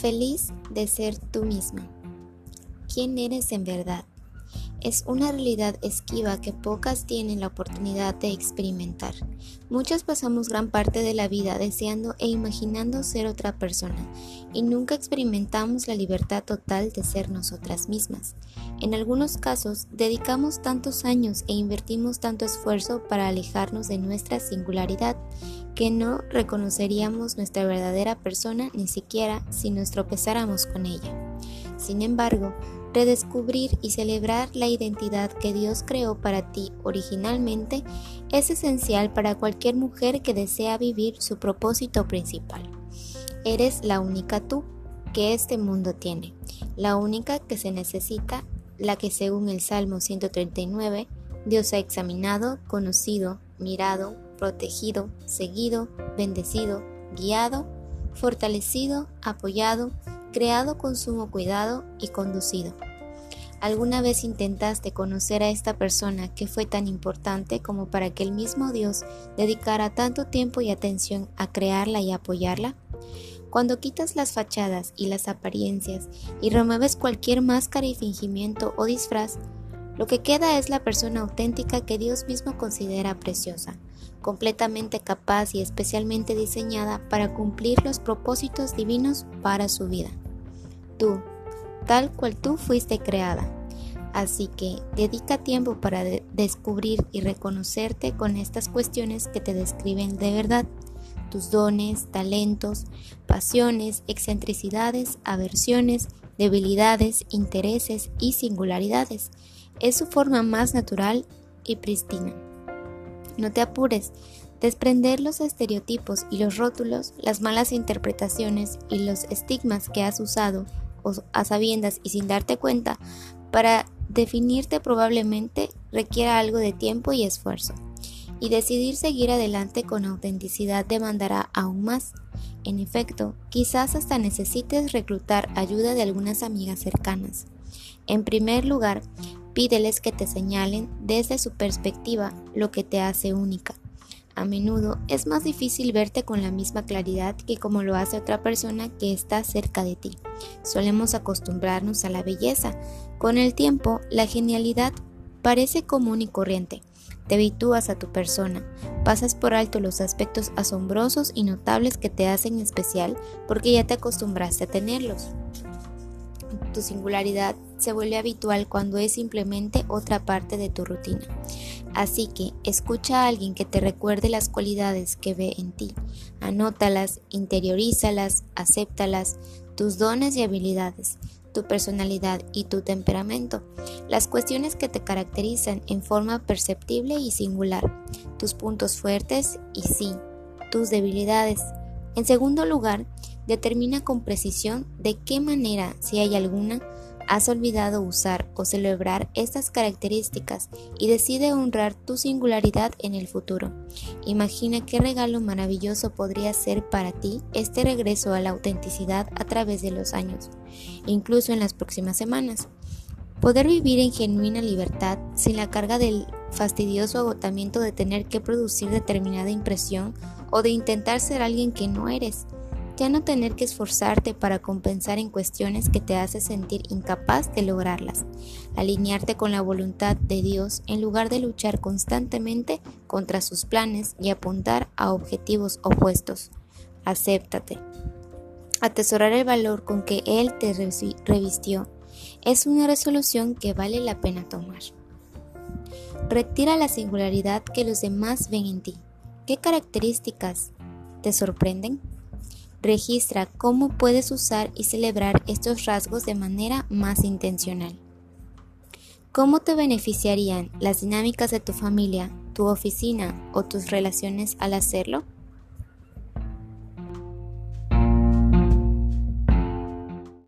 Feliz de ser tú misma. ¿Quién eres en verdad? Es una realidad esquiva que pocas tienen la oportunidad de experimentar. Muchas pasamos gran parte de la vida deseando e imaginando ser otra persona y nunca experimentamos la libertad total de ser nosotras mismas. En algunos casos, dedicamos tantos años e invertimos tanto esfuerzo para alejarnos de nuestra singularidad que no reconoceríamos nuestra verdadera persona ni siquiera si nos tropezáramos con ella. Sin embargo, redescubrir y celebrar la identidad que Dios creó para ti originalmente es esencial para cualquier mujer que desea vivir su propósito principal. Eres la única tú que este mundo tiene, la única que se necesita, la que según el Salmo 139, Dios ha examinado, conocido, mirado, protegido, seguido, bendecido, guiado, fortalecido, apoyado, creado con sumo cuidado y conducido. ¿Alguna vez intentaste conocer a esta persona que fue tan importante como para que el mismo Dios dedicara tanto tiempo y atención a crearla y apoyarla? Cuando quitas las fachadas y las apariencias y remueves cualquier máscara y fingimiento o disfraz, lo que queda es la persona auténtica que Dios mismo considera preciosa, completamente capaz y especialmente diseñada para cumplir los propósitos divinos para su vida. Tú, tal cual tú fuiste creada. Así que dedica tiempo para descubrir y reconocerte con estas cuestiones que te describen de verdad, tus dones, talentos, pasiones, excentricidades, aversiones, debilidades, intereses y singularidades. Es su forma más natural y pristina. No te apures, desprender los estereotipos y los rótulos, las malas interpretaciones y los estigmas que has usado a sabiendas y sin darte cuenta, para definirte probablemente requiera algo de tiempo y esfuerzo. Y decidir seguir adelante con autenticidad demandará aún más. En efecto, quizás hasta necesites reclutar ayuda de algunas amigas cercanas. En primer lugar, pídeles que te señalen desde su perspectiva lo que te hace única. A menudo es más difícil verte con la misma claridad que como lo hace otra persona que está cerca de ti. Solemos acostumbrarnos a la belleza. Con el tiempo, la genialidad parece común y corriente. Te habitúas a tu persona, pasas por alto los aspectos asombrosos y notables que te hacen especial porque ya te acostumbraste a tenerlos. Tu singularidad se vuelve habitual cuando es simplemente otra parte de tu rutina. Así que escucha a alguien que te recuerde las cualidades que ve en ti. Anótalas, interiorízalas, acéptalas, tus dones y habilidades, tu personalidad y tu temperamento, las cuestiones que te caracterizan en forma perceptible y singular, tus puntos fuertes y sí, tus debilidades. En segundo lugar, determina con precisión de qué manera, si hay alguna, has olvidado usar o celebrar estas características y decide honrar tu singularidad en el futuro. Imagina qué regalo maravilloso podría ser para ti este regreso a la autenticidad a través de los años, incluso en las próximas semanas. Poder vivir en genuina libertad sin la carga del fastidioso agotamiento de tener que producir determinada impresión o de intentar ser alguien que no eres ya no tener que esforzarte para compensar en cuestiones que te hace sentir incapaz de lograrlas, alinearte con la voluntad de Dios en lugar de luchar constantemente contra sus planes y apuntar a objetivos opuestos. Acéptate. Atesorar el valor con que Él te revistió es una resolución que vale la pena tomar. Retira la singularidad que los demás ven en ti. ¿Qué características te sorprenden? Registra cómo puedes usar y celebrar estos rasgos de manera más intencional. ¿Cómo te beneficiarían las dinámicas de tu familia, tu oficina o tus relaciones al hacerlo?